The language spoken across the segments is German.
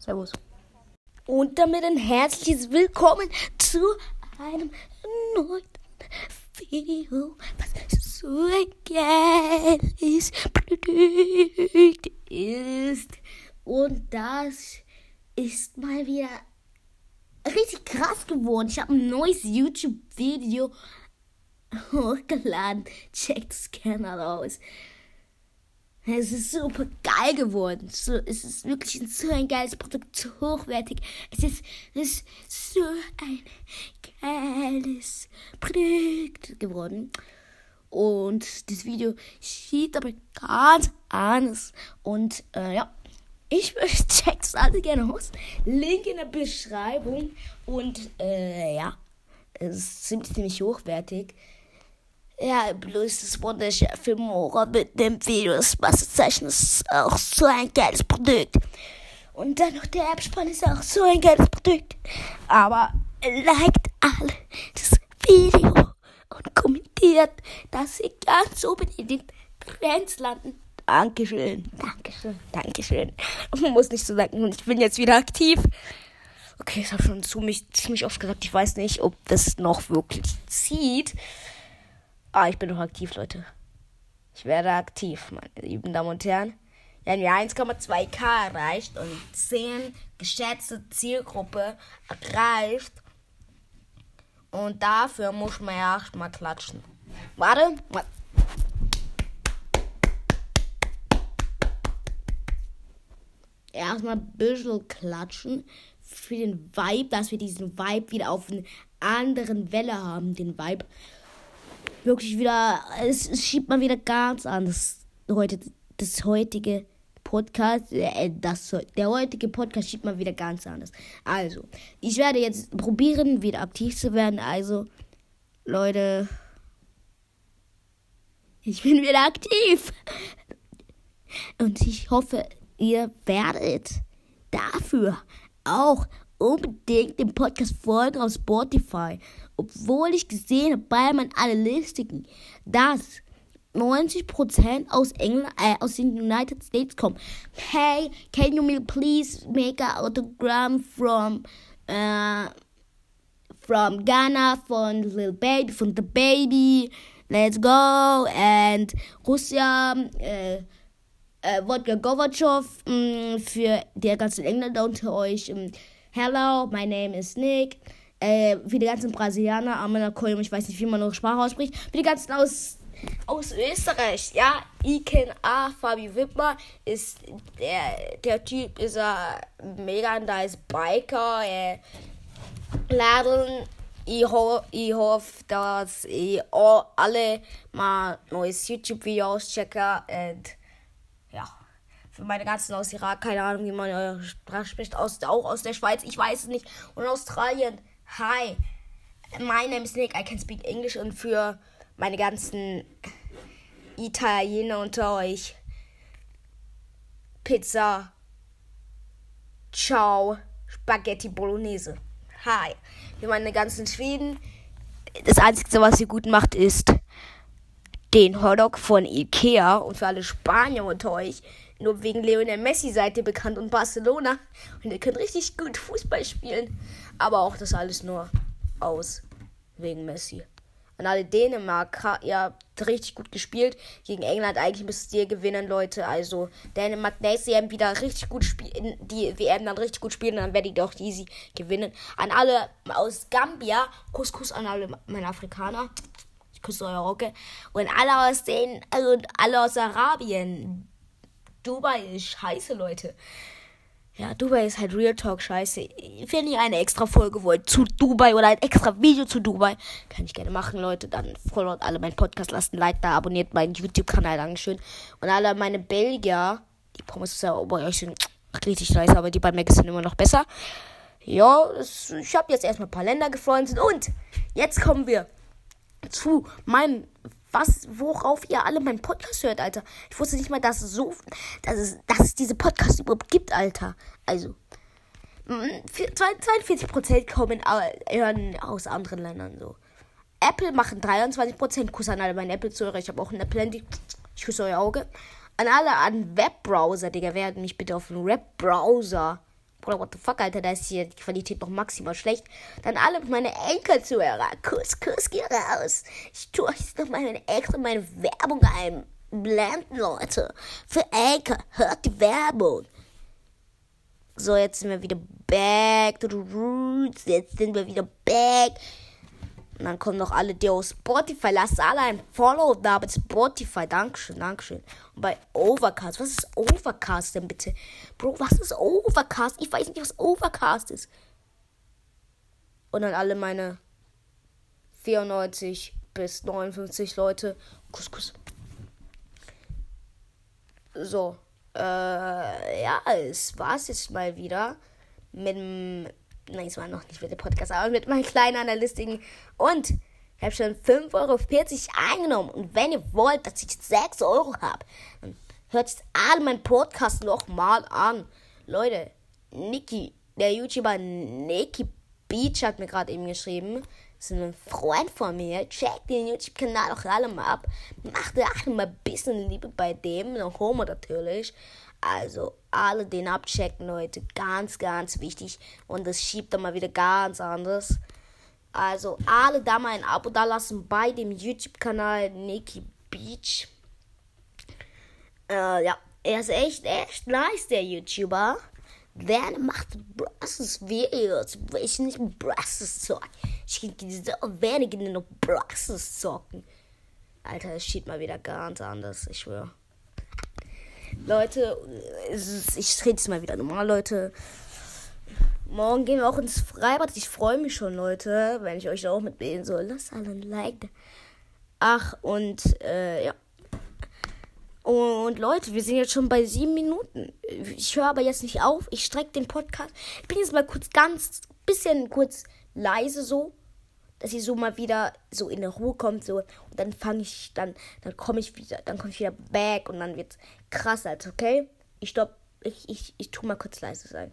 Servus. Und damit ein herzliches Willkommen zu einem neuen Video, was so geiles Produkt ist. Und das ist mal wieder richtig krass geworden. Ich habe ein neues YouTube-Video hochgeladen. Checkt es gerne aus. Es ist super geil geworden. So, es ist wirklich so ein geiles Produkt, so hochwertig. Es ist, es ist so ein geiles Produkt geworden. Und das Video sieht aber ganz anders. Und äh, ja, ich checkt es alle gerne aus. Link in der Beschreibung. Und äh, ja, es ist ziemlich, ziemlich hochwertig. Ja, bloß das wunderschöne Filmora mit dem Videos, Wasserzeichen ist auch so ein geiles Produkt. Und dann noch der Abspann ist auch so ein geiles Produkt. Aber liked alle das Video und kommentiert, dass sie ganz oben in den Trends landen. Dankeschön, Dankeschön, Dankeschön. Ich muss nicht so sagen, ich bin jetzt wieder aktiv. Okay, ich habe schon zu mich ziemlich oft gesagt, ich weiß nicht, ob das noch wirklich zieht. Ah, ich bin noch aktiv, Leute. Ich werde aktiv, meine lieben Damen und Herren. Wenn wir 1,2k erreicht und 10 geschätzte Zielgruppe erreicht. Und dafür muss man ja erstmal klatschen. Warte. Erstmal ein bisschen klatschen für den Vibe, dass wir diesen Vibe wieder auf eine anderen Welle haben. Den Vibe wirklich wieder, es, es schiebt mal wieder ganz an. Das, heute, das heutige Podcast, äh, das, der heutige Podcast schiebt mal wieder ganz anders. Also, ich werde jetzt probieren, wieder aktiv zu werden. Also, Leute, ich bin wieder aktiv. Und ich hoffe, ihr werdet dafür auch unbedingt den Podcast folgen auf Spotify. Obwohl ich gesehen habe bei meinen Analytiken, dass 90% aus England, äh, aus den United States kommen. Hey, can you please make an autogram from, uh, from Ghana, von Little Baby, von The Baby, let's go, and Russia, äh, äh, Wodka Gorbatschow, mh, für die ganzen Engländer unter euch, mh, Hello, my name is Nick. Äh, für die ganzen Brasilianer, Amena Kolm, ich weiß nicht, wie man noch Sprache ausspricht. Für die ganzen aus, aus Österreich, ja. Iken A, Fabi Wittmer ist der, der Typ, ist ein mega nice Biker. Äh, Laden, ich, ho ich hoffe, dass ich alle mal neues YouTube-Video auschecken und ja für meine ganzen aus Irak, keine Ahnung, wie man eure Sprache spricht, aus, auch aus der Schweiz, ich weiß es nicht. Und Australien, hi, my name is Nick, I can speak English. Und für meine ganzen Italiener unter euch, Pizza, ciao, Spaghetti Bolognese. Hi, für meine ganzen Schweden, das Einzige, was ihr gut macht, ist den Hotdog von Ikea. Und für alle Spanier unter euch, nur wegen Lionel Messi seid ihr bekannt und Barcelona. Und ihr könnt richtig gut Fußball spielen. Aber auch das alles nur aus wegen Messi. An alle Dänemark, ihr habt richtig gut gespielt. Gegen England eigentlich müsst ihr gewinnen, Leute. Also Dänemark nächste EM wieder richtig gut spielen. Die WM dann richtig gut spielen, dann werdet ihr auch easy gewinnen. An alle aus Gambia, Kuss, Kuss an alle meine Afrikaner. Ich küsse eure Rocke. Und alle aus den, also alle aus Arabien. Dubai ist scheiße, Leute. Ja, Dubai ist halt Real Talk scheiße. Wenn ihr eine extra Folge wollt zu Dubai oder ein extra Video zu Dubai, kann ich gerne machen, Leute. Dann followt alle meinen Podcast, lasst ein Like da, abonniert meinen YouTube-Kanal, Dankeschön. Und alle meine Belgier, die Pommes ja bei euch sind richtig nice, aber die bei Mac sind immer noch besser. Ja, ich habe jetzt erstmal ein paar Länder gefreundet und jetzt kommen wir zu meinem was, worauf ihr alle meinen Podcast hört, Alter. Ich wusste nicht mal, dass es so, dass es, dass es diese Podcasts überhaupt gibt, Alter. Also, 42% kommen, hören aus anderen Ländern so. Apple machen 23%. Kuss an alle meine Apple-Zuhörer. Ich habe auch ein Apple-Handy. Ich küsse euer Auge. An alle an Webbrowser, Digga. Werden mich bitte auf einen Webbrowser Bruder, what the fuck, Alter, da ist hier die Qualität noch maximal schlecht. Dann alle meine Enkelzuhörer. Kuss, Kuss, geh raus. Ich tue jetzt noch meine extra meine Werbung einblenden, Leute. Für Enkel, hört die Werbung. So, jetzt sind wir wieder back to the roots. Jetzt sind wir wieder back. Und dann kommen noch alle, die aus Spotify. Lasst alle ein Follow da bei Spotify. Dankeschön, Dankeschön. Und bei Overcast. Was ist Overcast denn bitte? Bro, was ist Overcast? Ich weiß nicht, was Overcast ist. Und dann alle meine 94 bis 59 Leute. Kuss, Kuss. So. Äh, ja, es war's jetzt mal wieder mit dem Nein, es war noch nicht mit dem Podcast, aber mit meinem kleinen Analystigen. Und ich habe schon 5,40 Euro eingenommen. Und wenn ihr wollt, dass ich 6 Euro habe, dann hört jetzt alle meinen Podcast nochmal an. Leute, Niki, der YouTuber Niki Beach hat mir gerade eben geschrieben. Das ist ein Freund von mir. Checkt den YouTube-Kanal auch alle mal ab. Macht alle mal ein bisschen Liebe bei dem. Noch Homo natürlich. Also alle den abchecken, Leute. Ganz, ganz wichtig. Und das schiebt dann mal wieder ganz anders. Also alle da mal ein Abo da lassen bei dem YouTube-Kanal Nikki Beach. Äh, ja, er ist echt, echt nice, der YouTuber. Der macht Brasses Videos. Ich nicht Brasses zocken. Ich kann so wenige nur Brasses zocken. Alter, es schiebt mal wieder ganz anders, ich schwöre. Leute, ich rede jetzt mal wieder normal, Leute. Morgen gehen wir auch ins Freibad. Ich freue mich schon, Leute, wenn ich euch auch mitbilden soll. Lasst alle ein Like. Ach, und äh, ja. Und Leute, wir sind jetzt schon bei sieben Minuten. Ich höre aber jetzt nicht auf. Ich strecke den Podcast. Ich bin jetzt mal kurz ganz, bisschen kurz leise so dass sie so mal wieder so in der Ruhe kommt so. Und dann fange ich dann dann komme ich wieder dann komme ich wieder back und dann wird's krass als okay? Ich stopp ich ich ich tu mal kurz leise sein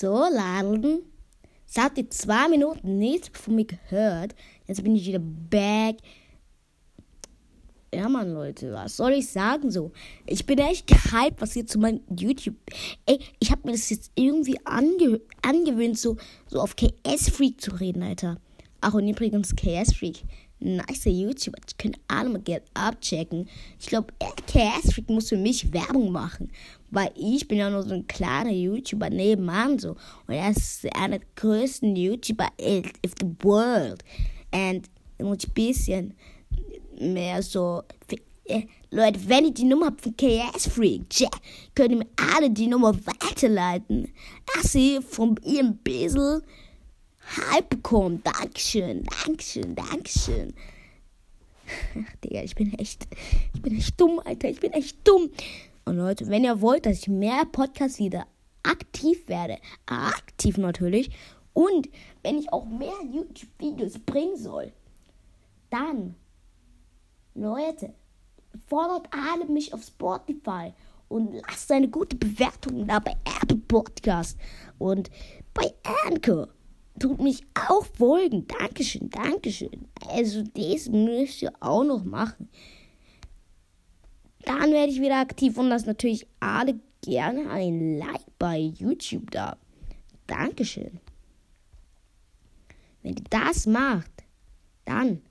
So, Laden. Es hat die zwei Minuten nichts von mir gehört. Jetzt bin ich wieder back. Ja, Mann, Leute, was soll ich sagen so? Ich bin echt gehypt, was hier zu meinem YouTube. Ey, ich habe mir das jetzt irgendwie ange angewöhnt, so, so auf KS-Freak zu reden, Alter. Ach, und übrigens, KS-Freak nice YouTuber. Die können alle mal Geld abchecken. Ich glaube, Freak muss für mich Werbung machen. Weil ich bin ja nur so ein kleiner YouTuber nebenan so. Und er ist einer der größten YouTuber in the world. Und muss ein bisschen mehr so. Äh, Leute, wenn ihr die Nummer von KS Freak, könnt ihr mir alle die Nummer weiterleiten. Dass ihr von ihrem bisschen Hype bekommen. Dankeschön, Dankeschön, Dankeschön. Ach, Digga, ich bin echt, ich bin echt dumm, Alter. Ich bin echt dumm. Und Leute, wenn ihr wollt, dass ich mehr Podcasts wieder aktiv werde, aktiv natürlich, und wenn ich auch mehr YouTube-Videos bringen soll, dann, Leute, fordert alle mich auf Spotify und lasst eine gute Bewertung da bei Apple Podcast und bei Anchor tut mich auch folgen. Dankeschön, Dankeschön. Also das müsst ihr auch noch machen. Dann werde ich wieder aktiv und lasst natürlich alle gerne ein Like bei YouTube da. Dankeschön. Wenn ihr das macht, dann